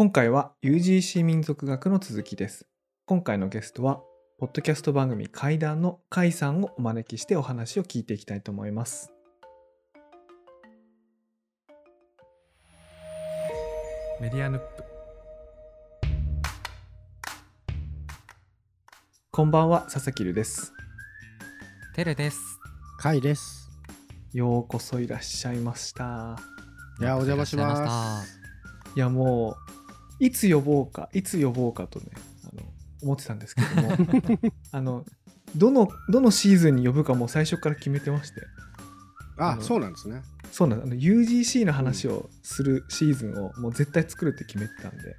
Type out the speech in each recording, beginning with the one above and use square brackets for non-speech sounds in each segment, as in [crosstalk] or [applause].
今回は UGC 民族学の続きです。今回のゲストは、ポッドキャスト番組怪談の甲斐さんをお招きしてお話を聞いていきたいと思います。メディアヌップ。こんばんは、佐々木るです。テレです。カイです。ようこそいらっしゃいました。いやお邪魔しますいやもういつ呼ぼうかいつ呼ぼうかとねあの思ってたんですけども。[laughs] あのどのどのシーズンに呼ぶかもう最初から決めてまして。あそうなんですね。そうなんです。あの UGC の話をするシーズンをもう絶対作るって決めてたんで、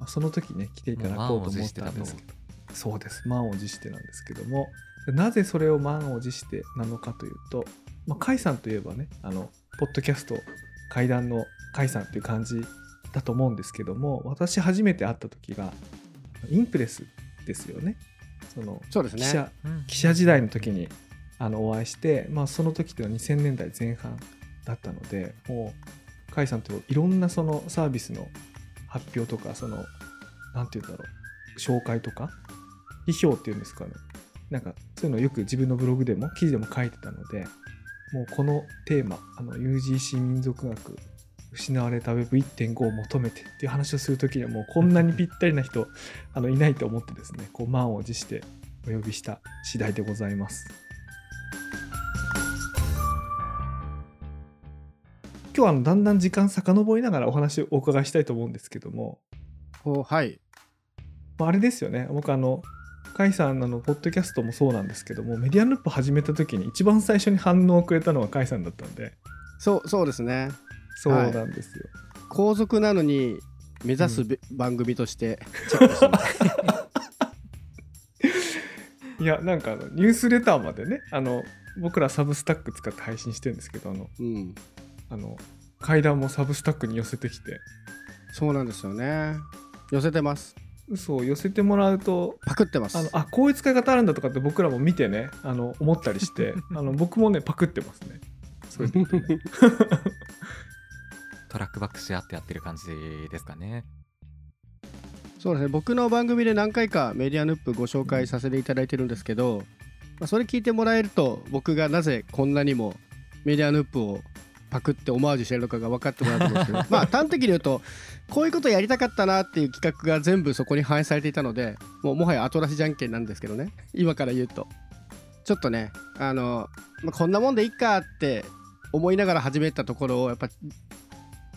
まあ、その時ね来ていただこうと思ったんですけど。そうです。満を持してなんですけども。なぜそれを満を持してなのかというと、まあ、甲斐さんといえばねあのポッドキャスト怪談の甲斐さんっていう感じだと思うんですけども私初めて会った時がインプレスですよね。そのそうですね。記者記者時代の時にあのお会いして、まあ、その時っていうのは2000年代前半だったのでもう甲斐さんといろんなそのサービスの発表とかそのなんて言うんだろう紹介とか批評っていうんですかね。なんかそういうのをよく自分のブログでも記事でも書いてたのでもうこのテーマあの UGC 民族学失われた Web1.5 を求めてっていう話をする時にはもうこんなにぴったりな人 [laughs] あのいないと思ってですねこう満を持してお呼びした次第でございます。今日はあのだんだん時間遡りながらお話をお伺いしたいと思うんですけども、おはい。まあ、あれですよね僕あの甲斐さんあのポッドキャストもそうなんですけどもメディアループ始めた時に一番最初に反応をくれたのは甲斐さんだったんでそうそうですね。そうなんですよ、皇族なのに目指すべ、番組としてチェックしてます。[laughs] い、やなんかニュースレターまでねあの僕らサブスタック使って配信してるんですけどあのうん。あの階段もサブスタックに寄せてきてそうなんですよね。寄せてます。嘘を寄せてもらうとパクってます。あのあこういう使い方あるんだとかって僕らも見てねあの思ったりして [laughs] あの僕もねパクってますねそういうのねトラックバックし合ってやってる感じですかね。そうですね。僕の番組で何回かメディアヌップご紹介させていただいてるんですけど、まあ、それ聞いてもらえると僕がなぜこんなにもメディアヌップをパクってオマージュしてるのかが分かってもらうと思うんですけど [laughs] まあ端的に言うとこういうことやりたかったなっていう企画が全部そこに反映されていたのでもうもはや後出しじゃんけんなんですけどね今から言うとちょっとねあの、まあ、こんなもんでいっかって思いながら始めたところをやっぱ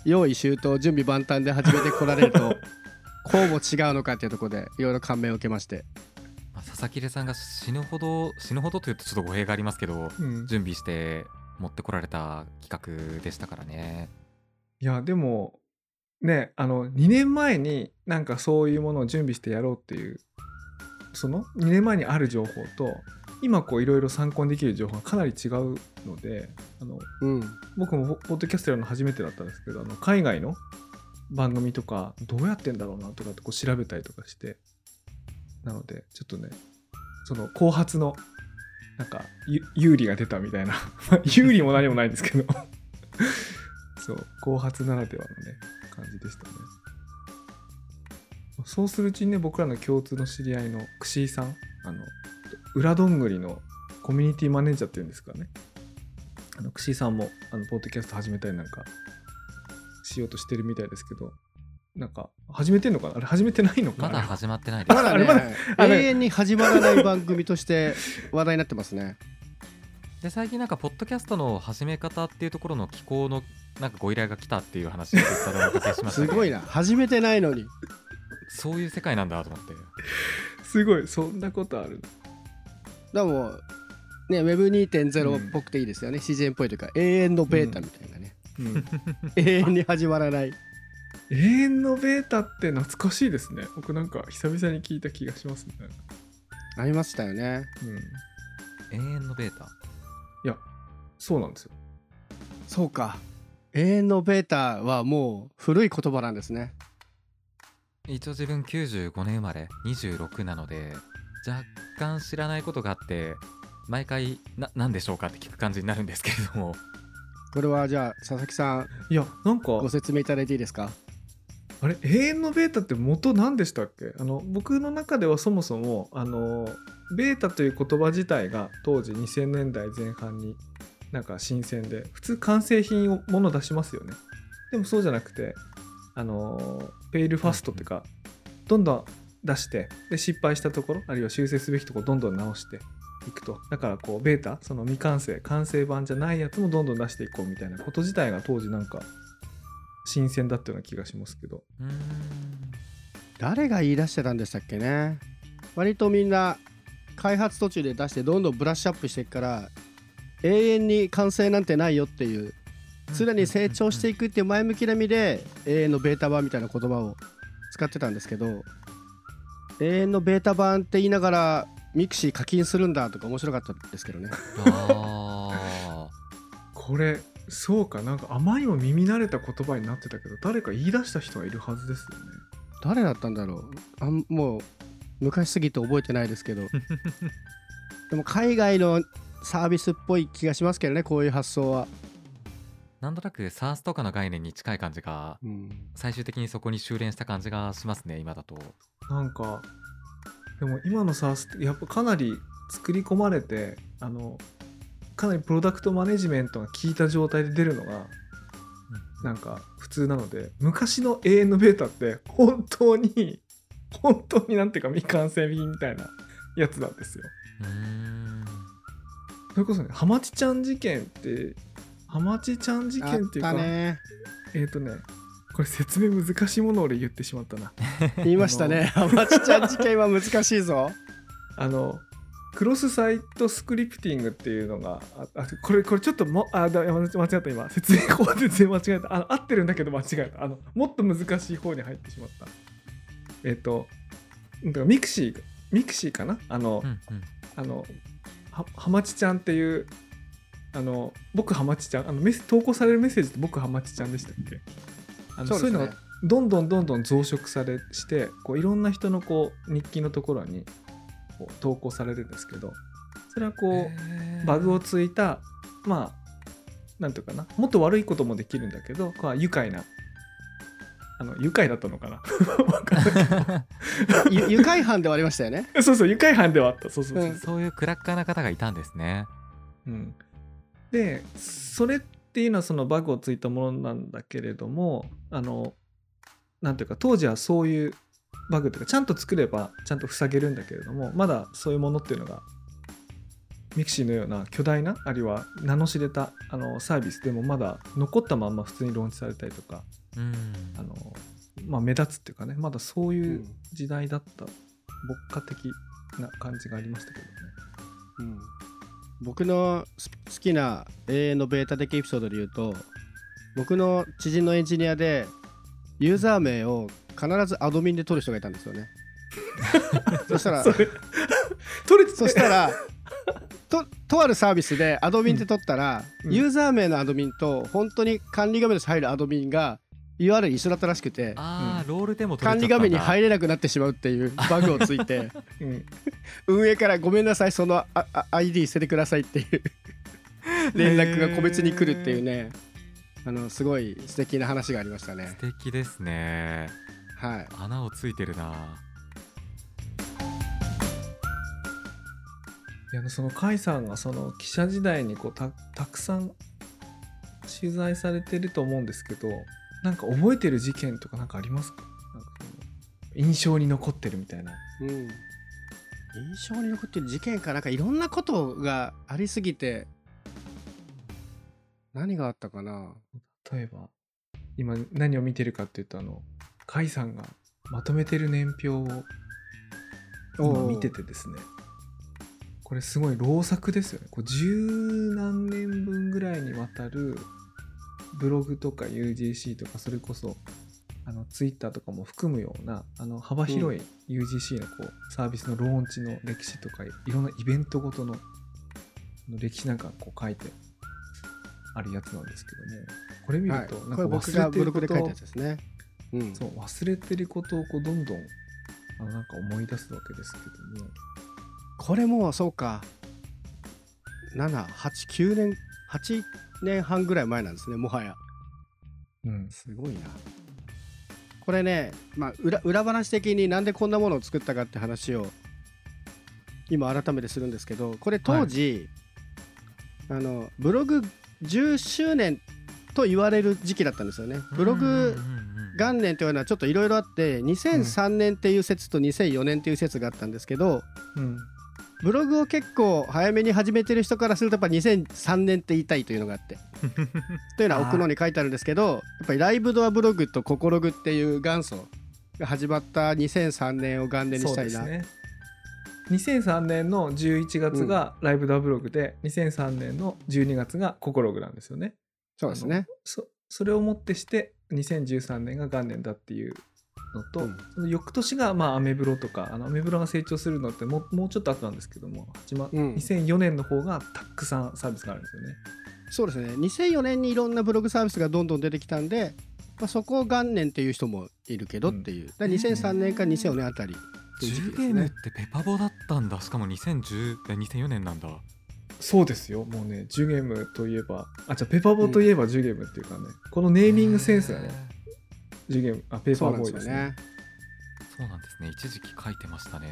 用意周到準備万端で始めてこられると [laughs] こうも違うのかっていうところでいろいろ感銘を受けましてまあ佐々木さんが死ぬほど死ぬほどというとちょっと語弊がありますけど、うん、準備して持ってこられた企画でしたからね。いやでもねあの2年前になんかそういうものを準備してやろうっていうその2年前にある情報と今こういろいろ参考にできる情報がかなり違うのであのうん。僕もポッドキャストやるの初めてだったんですけどあの海外の番組とかどうやってんだろうなとかってこう調べたりとかしてなのでちょっとねその後発のなんかゆ有利が出たみたいな。まあ有利も何もないんですけど。[laughs] そう後発ならではのね感じでしたね。そうするうちにね僕らの共通の知り合いの串井さんあの裏どんぐりのコミュニティマネージャーっていうんですかね。あの串井さんもあのポッドキャスト始めたりなんかしようとしてるみたいですけどなんか始めてんのかな？あれ始めてないのかな？まだ始まってないです。[laughs] まだねあれ永遠に始まらない番組として話題になってますね。で最近なんかポッドキャストの始め方っていうところの機構のなんかご依頼が来たっていう話をツイッターでお見かけしました、すごいな。始めてないのに。そういう世界なんだと思って。すごい。そんなことあるでもね Web2.0 っぽくていいですよね、自然っぽいというか永遠のベータみたいなね、うん、[laughs] [laughs] 永遠に始まらない。永遠のベータって懐かしいですね。僕なんか久々に聞いた気がしますね。ありましたよね。うん。永遠のベータ？いやそうなんですよ。そうか。永遠のベータはもう古い言葉なんですね。一応自分95年生まれ26なので若干知らないことがあって毎回な何でしょうかって聞く感じになるんですけれども。これはじゃあ佐々木さんいやなんかご説明いただいていいですか？あれ？永遠のベータって元何でしたっけ？あの僕の中ではそもそもあのベータという言葉自体が当時2000年代前半になんか新鮮で普通完成品をもの出しますよね。でもそうじゃなくてあのペイルファストっていうかどんどん出してで失敗したところあるいは修正すべきところどんどん直していくと。だからこうベータその未完成完成版じゃないやつもどんどん出していこうみたいなこと自体が当時なんか新鮮だったような気がしますけど。誰が言い出してたんでしたっけね。割とみんな開発途中で出してどんどんブラッシュアップしていくから永遠に完成なんてないよっていう常に成長していくっていう前向きな意味で永遠のベータ版みたいな言葉を使ってたんですけど永遠のベータ版って言いながら mixi 課金するんだとか面白かったですけどね。あこれそうか。なんかあまりにも耳慣れた言葉になってたけど誰か言い出した人がいるはずですよね。誰だったんだろう。あんもう昔すぎて覚えてないですけど。[laughs] でも海外のサービスっぽい気がしますけどねこういう発想は、ーなんとなく SARS とかの概念に近い感じがうん、最終的にそこに修練した感じがしますね今だと。なんかでも今の SARS ってやっぱかなり作り込まれてあのかなりプロダクトマネジメントが効いた状態で出るのがなんか普通なので昔の永遠のベータって本当に本当になんていうか未完成品みたいなやつなんですよ。それこそねハマチちゃん事件ってハマチちゃん事件っていうかたね。えっ、とねこれ説明難しいものを俺言ってしまったな。[laughs] 言いましたね。ハマチちゃん事件は難しいぞ。[laughs] あのクロスサイトスクリプティングっていうのがああこれこれちょっともあだ間違った今。説明法で全然間違えた。あの合ってるんだけど間違えた。あのもっと難しい方に入ってしまった。えっ、とだから mixi mixiかな？あの、うんうん。あのははまちちゃんっていうあの僕はまちちゃんあのメッセ投稿されるメッセージって僕はまちちゃんでしたっけ？あのそういうのがどんどんどんどん増殖されしてこういろんな人のこう日記のところにこう投稿されるんですけどそれはこう、バグをついたまあなんていうかなもっと悪いこともできるんだけどこう愉快なあの愉快だったのかな？[laughs] わかんないゆ [laughs] 愉快犯ではありましたよね。[laughs] そうそう愉快犯ではあった。そうそうそう、うん。そういうクラッカーな方がいたんですね。うん、でそれっていうのはそのバグをついたものなんだけれどもあのなんていうか当時はそういうバグっていうかちゃんと作ればちゃんと塞げるんだけれどもまだそういうものっていうのが mixi のような巨大なあるいは名の知れたあのサービスでもまだ残ったまんま普通にローンチされたりとかうん。あの、まあ、目立つっていうかねまだそういう時代だった、牧歌的な感じがありましたけどね。うん僕のす好きな永遠のベータ的エピソードで言うと僕の知人のエンジニアでユーザー名を必ずアドミンで取る人がいたんですよね。[laughs] そしたら取れてそしたらととあるサービスでアドミンって取ったら、うん。ユーザー名のアドミンと本当に管理画面で入るアドミンが URL 一緒だったらしくて。ああ、ロール管理画面に入れなくなってしまうっていうバグをついて。[laughs] うん。運営からごめんなさいそのああ ID 捨ててくださいっていう。[laughs] 連絡が個別に来るっていうね。あのすごい素敵な話がありましたね。素敵ですね。はい。穴をついてるな。いやその甲斐さんがその記者時代にこうたたくさん取材されてると思うんですけどなんか覚えてる事件とかなんかありますか？なんか印象に残ってるみたいな。うん。印象に残ってる事件かなんかいろんなことがありすぎて何があったかな？例えば今何を見てるかっていうとあの甲斐さんがまとめてる年表を今見ててですね。これすごい老作ですよね。こう十何年分ぐらいにわたるブログとか UGC とかそれこそあの Twitter とかも含むようなあの幅広い UGC のこうサービスのローンチの歴史とかいろんなイベントごとの歴史なんかこう書いてあるやつなんですけどもこれ見はい。るとなんか忘れてることブログで書いですね。うん。そう忘れてることをこうどんどんあのなんか思い出すわけですけども。これもそうか。789年8年半ぐらい前なんですねもはや。うん、すごいな。これね、まあ、裏裏話的になんでこんなものを作ったかって話を今改めてするんですけどこれ当時、あのブログ10周年と言われる時期だったんですよね。ブログ元年というのはちょっといろいろあって2003年っていう説と2004年っていう説があったんですけど、うんブログを結構早めに始めてる人からするとやっぱ2003年って言いたいというのがあって。[laughs] というのは奥のに書いてあるんですけどやっぱりライブドアブログとココログっていう元祖が始まった2003年を元年にしたいな、ですね。2003年の11月がライブダブログで、2003年の12月がココログなんですよね。そうですね。そそれをもってして2013年が元年だっていうのと、うん。その翌年がまあアメブロとかあのアメブロが成長するのってもうもうちょっと後なんですけども始ま、うん。2004年の方がたくさんサービスがあるんですよね。そうですね。2004年にいろんなブログサービスがどんどん出てきたんで、まあ、そこを元年っていう人もいるけどっていう、だから2003年から2004年あたり。っていう時期10ですねゲームってペパボだったんだ。しかも2010え2004年なんだ。そうですよ。もうね10ゲームといえばあじゃあペパボといえば10ゲームっていうかね、このネーミングセンスがね10ゲームあペーパーボーイですね。すよねそうなんですね一時期書いてましたね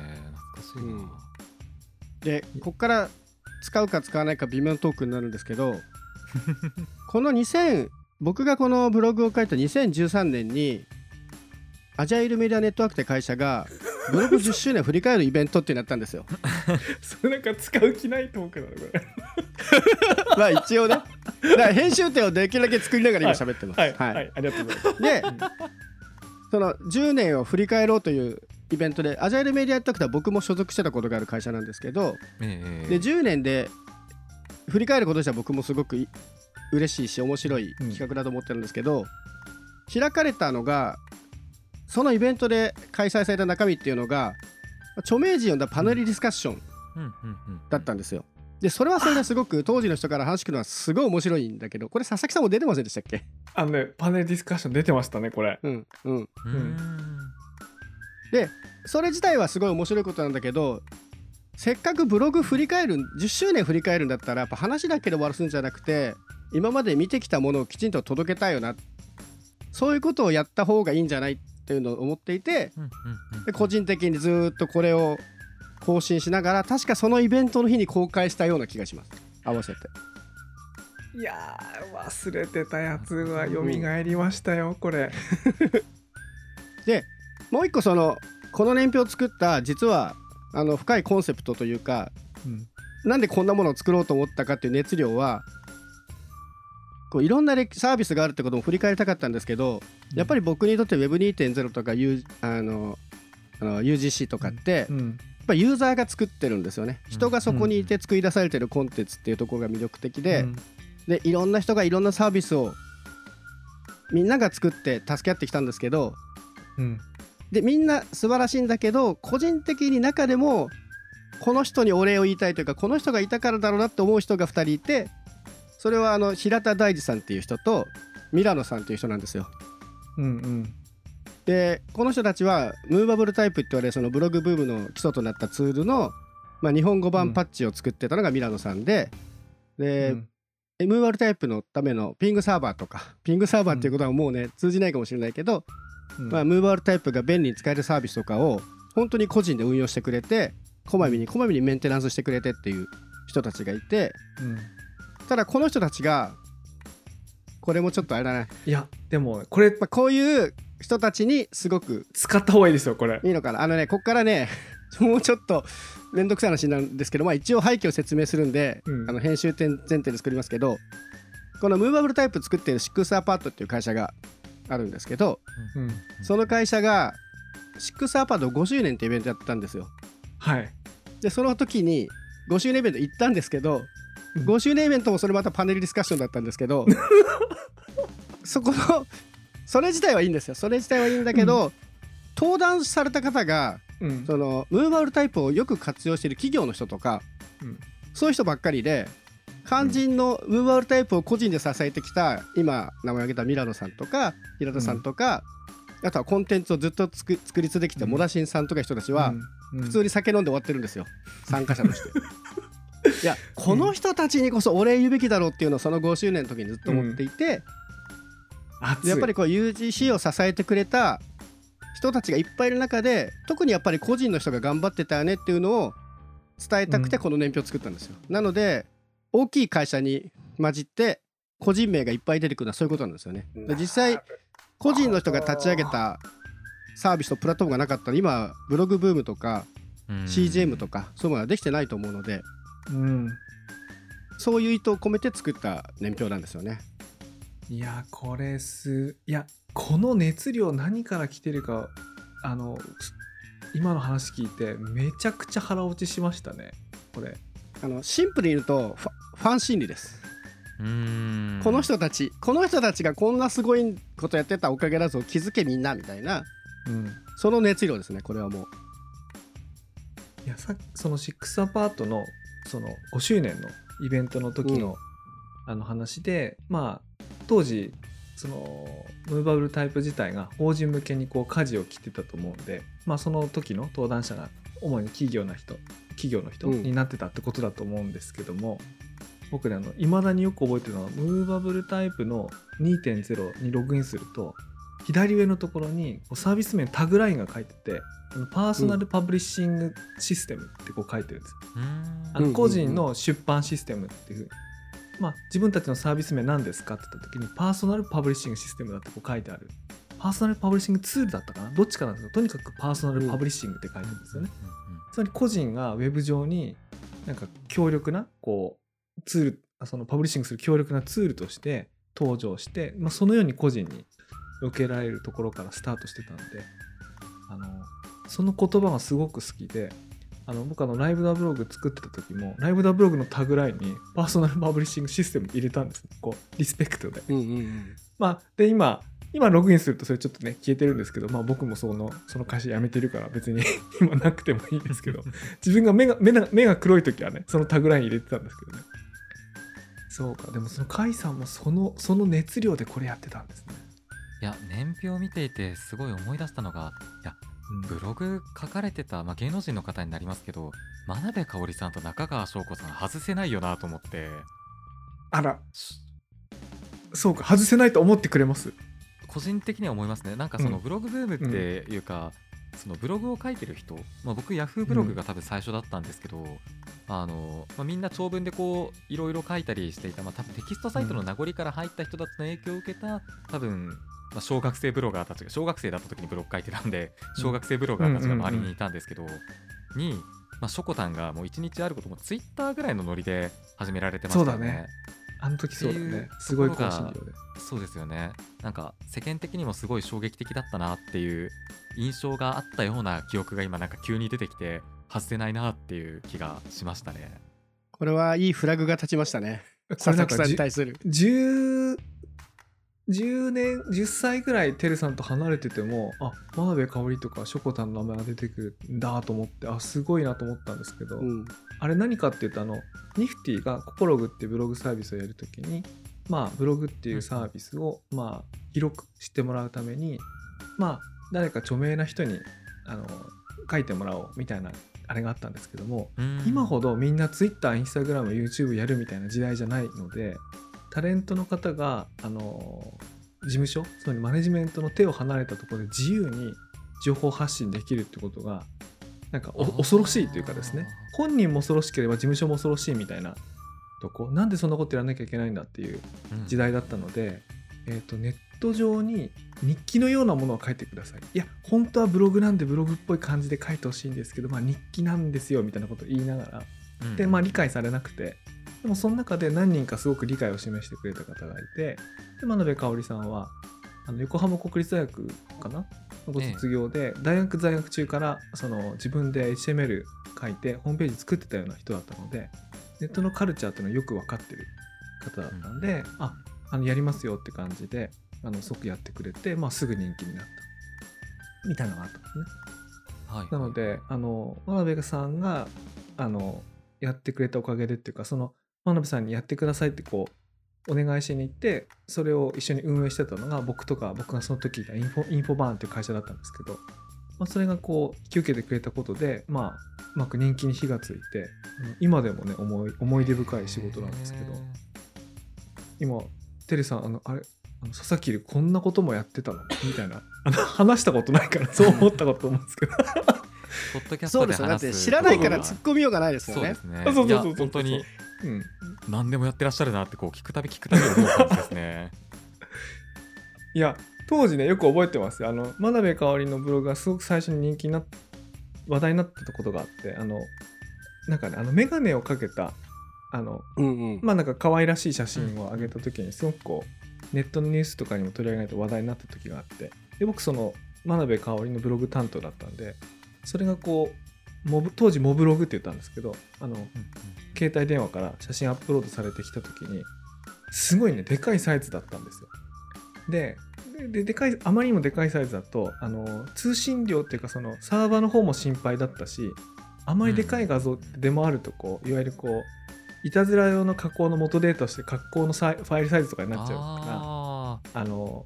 懐かしいな、うんでこっから使うか使わないか微妙なトークになるんですけど [laughs] この2000僕がこのブログを書いた2013年にアジャイルメディアネットワークって会社がブログ10周年振り返るイベントってなったんですよ。[laughs] [laughs] それなんか使う気ないトークなのこれ。まあ一応ね編集点をできるだけ作りながら今喋ってます。はい、はい、ありがとうございます。でその10年を振り返ろうというイベントでアジャイルメディアネットワークでは僕も所属してたことがある会社なんですけどええ。で10年で振り返ることとしては僕もすごくい嬉しいし面白い企画だと思ってるんですけど、開かれたのがそのイベントで開催された中身っていうのが著名人呼んだパネルディスカッションうんうんうん。だったんですよ。でそれはそれですごく当時の人から話聞くのはすごい面白いんだけどこれ佐々木さんも出てませんでしたっけ？あのね、パネルディスカッション出てましたね、これ。うんうん。うーん。それ自体はすごい面白いことなんだけどせっかくブログ振り返る10周年振り返るんだったらやっぱ話だけで終わらすんじゃなくて今まで見てきたものをきちんと届けたいよな。そういうことをやった方がいいんじゃないっていうのを思っていてで個人的にずーっとこれを更新しながら確かそのイベントの日に公開したような気がします合わせていやー、忘れてたやつが蘇りましたよ、これ。[laughs] もう一個そのこの年表を作った実はあの深いコンセプトというかうん。なんでこんなものを作ろうと思ったかっていう熱量はこういろんな歴サービスがあるってことも振り返りたかったんですけどやっぱり僕にとって Web2.0 とか、U、あのあの UGC とかって、うん。ぱユーザーが作ってるんですよね人がそこにいて作り出されてるコンテンツっていうところが魅力的で,、うんでいろんな人がいろんなサービスをみんなが作って助け合ってきたんですけどうん。でみんな素晴らしいんだけど個人的に中でもこの人にお礼を言いたいというかこの人がいたからだろうなって思う人が2人いてそれはあの平田大二さんっていう人とミラノさんっていう人なんですよ。うん。うん。でこの人たちはムーバブルタイプって言われるそのブログブームの基礎となったツールの、まあ、日本語版パッチを作ってたのがミラノさんでで、うん。ムーバブルタイプのためのピングサーバーとか [laughs] ピングサーバーっていうことはもうね、通じないかもしれないけど、うん。まあ、ムーバブルタイプが便利に使えるサービスとかを本当に個人で運用してくれてこまめにこまめにメンテナンスしてくれてっていう人たちがいてうん。ただこの人たちがこれもちょっとあれだな、いや、でも、これ、まあ、こういう人たちにすごく使った方がいいですよ、これ。いいのかなあのねこっからね [laughs] もうちょっと面倒くさい話なんですけど、まあ、一応背景を説明するんで、うんあの編集点前提で作りますけどこのムーバブルタイプ作ってるシックスアパートっていう会社があるんですけどうん。その会社がシックスアパート5周年ってイベントやったんですよはい。でその時に5周年イベント行ったんですけど、うん5周年イベントもそれまたパネルディスカッションだったんですけど [laughs] そこのそれ自体はいいんですよ。それ自体はいいんだけど、登壇された方がうん。そのムーバブルタイプをよく活用している企業の人とか、うん。そういう人ばっかりで肝心のムーバブルタイプを個人で支えてきた今名前を挙げたミラノさんとか平田さんとか、あとはコンテンツをずっと作作り続けてきたうん。モダシンさんとか人たちは、うん、普通に酒飲んで終わってるんですよ。参加者として。[laughs] いやこの人たちにこそお礼言うべきだろうっていうのをその5周年の時にずっと思っていて、やっぱりこう UGC を支えてくれた人たちがいっぱいいる中で特にやっぱり個人の人が頑張ってたよねっていうのを伝えたくてうん。この年表を作ったんですよ、なので大きい会社に混じって個人名がいっぱい出てくるのはそういうことなんですよね。で実際個人の人が立ち上げたサービスとプラットフォームがなかったら今ブログブームとかうん。CGM とかそういうものはできてないと思うのでうん。そういう意図を込めて作った年表なんですよねいやこれすいやこの熱量何から来てるかあのす今の話聞いてめちゃくちゃ腹落ちしましたねこれ。あのシンプルに言うとファファン心理です。うーん。この人たちこの人たちがこんなすごいことやってたおかげだぞ気づけみんなみたいな。うん。その熱量ですねこれはもう。いやさその6アパートのその5周年のイベントの時の,、あの話でまあ当時そのムーバブルタイプ自体が法人向けにこう舵を切ってたと思うんで、まあ、その時の登壇者が主に企業な人企業の人うん。になってたってことだと思うんですけども、僕ねいまだによく覚えてるのはムーバブルタイプの2.0にログインすると左上のところにサービス名タグラインが書いててパーソナルパブリッシングシステムってこう書いてるんですうん。あの個人の出版システムっていうふうに、まあ、自分たちのサービス名何ですかって言った時に personal publishing system だってこう書いてある。 personal publishing tool だったかな？どっちかなんですけどとにかく personal publishing って書いてるんですよね、つまり個人がウェブ上になんか強力なこうツールあその publishing する強力なツールとして登場して、まあ、そのように個人に受けられるところからスタートしてたんであのその言葉がすごく好きであの僕あのライブダブログ作ってた時もライブダブログのタグラインにパーソナルパブリッシングシステム入れたんですね。こうリスペクトで。うんうんうん。まあで今今ログインするとそれちょっとね消えてるんですけどまあ僕もそのその会社辞めてるから別に [laughs] 今なくてもいいですけど [laughs] 自分が目が目が目が黒い時はねそのタグライン入れてたんですけどね。そうか。でもその甲斐さんもそのその熱量でこれやってたんですね、いや年表を見ていてすごい思い出したのがいやブログ書かれてた、まあ、芸能人の方になりますけど真鍋かおりさんと中川翔子さん外せないよなと思って。あら。しそうか外せないと思ってくれます？個人的には思いますね。なんかそのうん。ブログブームっていうか、そのブログを書いてる人、まあ、僕ヤフーブログが多分最初だったんですけど、あのまあ、みんな長文でこういろいろ書いたりしていた、まあ、多分テキストサイトの名残から入った人たちの影響を受けた多分、まあ、小学生ブロガーたちが小学生だった時にブログ書いてたんで小学生ブロガーたちが周りにいたんですけど、に、まあ、ショコタンがもう一日あることもツイッターぐらいのノリで始められてましたよね。そうだね。あの時そうだね。すごい更新量でそうですよね。なんか世間的にもすごい衝撃的だったなっていう印象があったような記憶が今なんか急に出てきて外せないなっていう気がしましたね。これはいいフラグが立ちましたね。これ佐々木さんに対する。10, 10年10歳ぐらいてるさんと離れててもあ真鍋かおりとかしょこたんの名前が出てくるんだと思ってあすごいなと思ったんですけど、うん。あれ何かっていうとあのニフティがココログっていうブログサービスをやるときにまあブログっていうサービスをまあ広く知ってもらうためにまあ誰か著名な人にあの書いてもらおうみたいなあれがあったんですけども今ほどどみんな Twitter、Instagram、YouTube やるみたいな時代じゃないのでタレントの方があの事務所つまりマネジメントの手を離れたところで自由に情報発信できるってことがなんか恐ろしいというかですね。本人も恐ろしければ事務所も恐ろしいみたいなとこ。なんでそんなことやらなきゃいけないんだっていう時代だったので、えー、とネット上に日記のようなものを書いてください。いや本当はブログなんでブログっぽい感じで書いてほしいんですけど、まあ、日記なんですよみたいなことを言いながら。で、まあ、理解されなくてでもその中で何人かすごく理解を示してくれた方がいてで真鍋かおりさんはあの横浜国立大学かな？のご卒業で、大学在学中からその自分で HTML 書いてホームページ作ってたような人だったのでネットのカルチャーっていうのをよく分かってる方だったんで、ああのやりますよって感じであの即やってくれて、まあ、すぐ人気になった。みたいなのがあったんですね。はい。なので、あの、真鍋さんが、あの、やってくれたおかげでっていうか、その、真鍋さんにやってくださいってこう、お願いしに行って、それを一緒に運営してたのが、僕とか、僕がその時いたインフォ、インフォバーンっていう会社だったんですけど、まあ、それがこう、引き受けてくれたことで、まあ、うまく人気に火がついて、うん今でもね、思い、思い出深い仕事なんですけど、今、テレさん、あの、あれ、あの佐々木こんなこともやってたの？みたいなあの話したことないから [laughs] そう思ったこと思うんですけど。ポッドキャストそうでよ。だってです話す知らないから突っ込みようがないですよね。そうですね。そうそうそうそう。いや本当にうん。何でもやってらっしゃるなってこう聞くたび聞くたび思う感じですね。[laughs] いや当時ねよく覚えてますよ。あの真鍋かおりのブログがすごく最初に人気になっ話題になってたことがあってあのなんかねあの眼鏡をかけたあのうんうん。まあなんか可愛らしい写真を上げた時にすごくこうネットのニュースとかにも取り上げられて話題になった時があってで僕その真鍋かおりのブログ担当だったんでそれがこうモブ当時モブログって言ったんですけどあの携帯電話から写真アップロードされてきた時にすごいねでかいサイズだったんですよ。でででかいあまりにもでかいサイズだとあの通信量っていうかそのサーバーの方も心配だったしあまりでかい画像って出回るとこういわゆるこういたずら用の加工の元データとして加工のファイルサイズとかになっちゃうからああの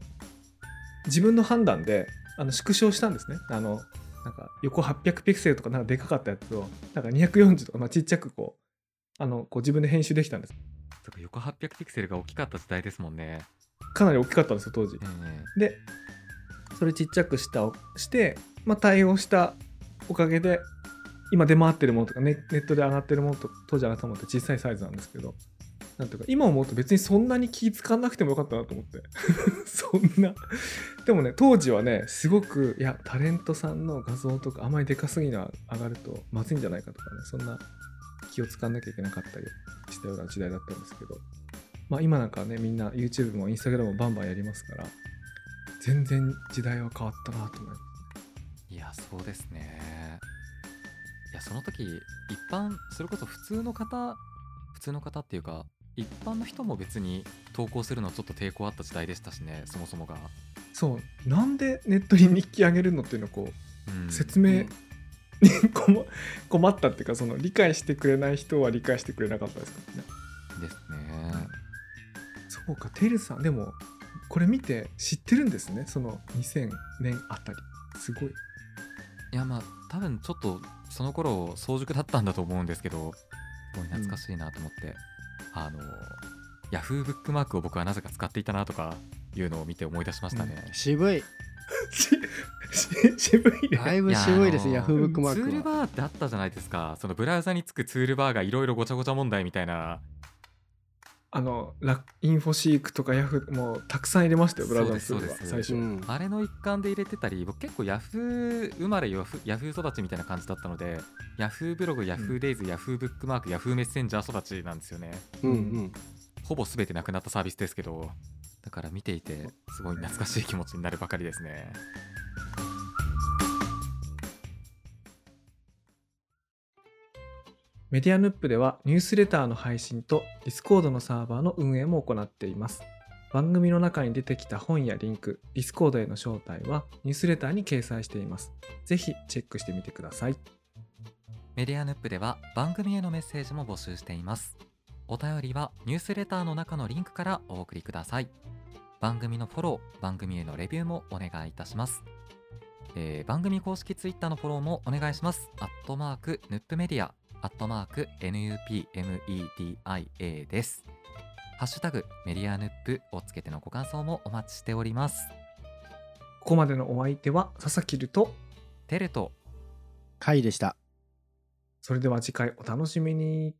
自分の判断であの縮小したんですね。あのなんか横800ピクセルとかなんかでかかったやつをなんか240とか、まあ、ちっちゃくこうあのこう自分で編集できたんです。ーそっか横800ピクセルが大きかった時代ですもんね、かなり大きかったんですよ当時。えでそれちっちゃくしたして、まあ、対応したおかげで今出回ってるものとかネネットで上がってるものと当時上がったものって小さいサイズなんですけどなんていうか今思うと別にそんなに気使わなくてもよかったなと思って。[laughs] そんな。でもね当時はねすごくいやタレントさんの画像とかあまりでかすぎな上がるとまずいんじゃないかとかねそんな気を使わなきゃいけなかったりしたような時代だったんですけどまあ今なんかはねみんな YouTube も Instagram もバンバンやりますから全然時代は変わったなと思います。いやそうですね。いやその時一般それこそ普通の方普通の方っていうか一般の人も別に投稿するのちょっと抵抗あった時代でしたしねそもそもが、そう。なんでネットに日記あげるのっていうのをこうん。う説明に [laughs] 困困ったっていうかその理解してくれない人は理解してくれなかったですか？らねですね。そうかてるさん。でもこれ見て知ってるんですね。その2000年あたり。すごい。いやまあ多分ちょっとその頃早熟だったんだと思うんですけどすごい懐かしいなと思って、あのヤフーブックマークを僕はなぜか使っていたなとかいうのを見て思い出しましたね、渋い。しし [laughs] 渋いね。だいぶ渋いですやヤフーブックマーツールバーってあったじゃないですか。そのブラウザにつくツールバーがいろいろごちゃごちゃ問題みたいな。あのラインフォシークとかヤフーもうたくさん入れましたよブラウザのツールはそうです。最初、うん。あれの一環で入れてたり僕結構ヤフー生まれヤフヤフー育ちみたいな感じだったのでヤフーブログヤフーデイズ、ヤフーブックマークヤフーメッセンジャー育ちなんですよね。うんうん。ほぼ全てなくなったサービスですけどだから見ていてすごい懐かしい気持ちになるばかりですねメディアヌップではニュースレターの配信と Discord のサーバーの運営も行っています。番組の中に出てきた本やリンク、Discord への招待はニュースレターに掲載しています。ぜひチェックしてみてください。メディアヌップでは番組へのメッセージも募集していますお便りはニュースレターの中のリンクからお送りください番組のフォロー番組へのレビューもお願いいたします、えー番組公式ツイッターのフォローもお願いします。アットマークヌップメディアアットマーク NUPMEDIA です。ハッシュタグメディアヌップをつけてのご感想もお待ちしております。ここまでのお相手は佐々木ると、テレと回でした。それでは次回お楽しみに。